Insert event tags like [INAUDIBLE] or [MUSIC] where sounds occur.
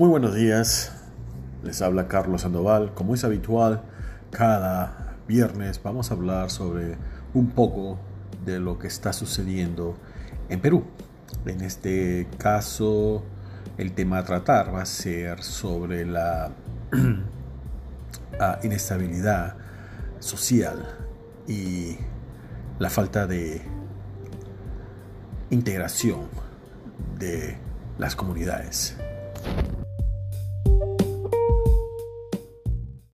Muy buenos días, les habla Carlos Sandoval. Como es habitual, cada viernes vamos a hablar sobre un poco de lo que está sucediendo en Perú. En este caso, el tema a tratar va a ser sobre la [CLEARS THROAT] inestabilidad social y la falta de integración de las comunidades.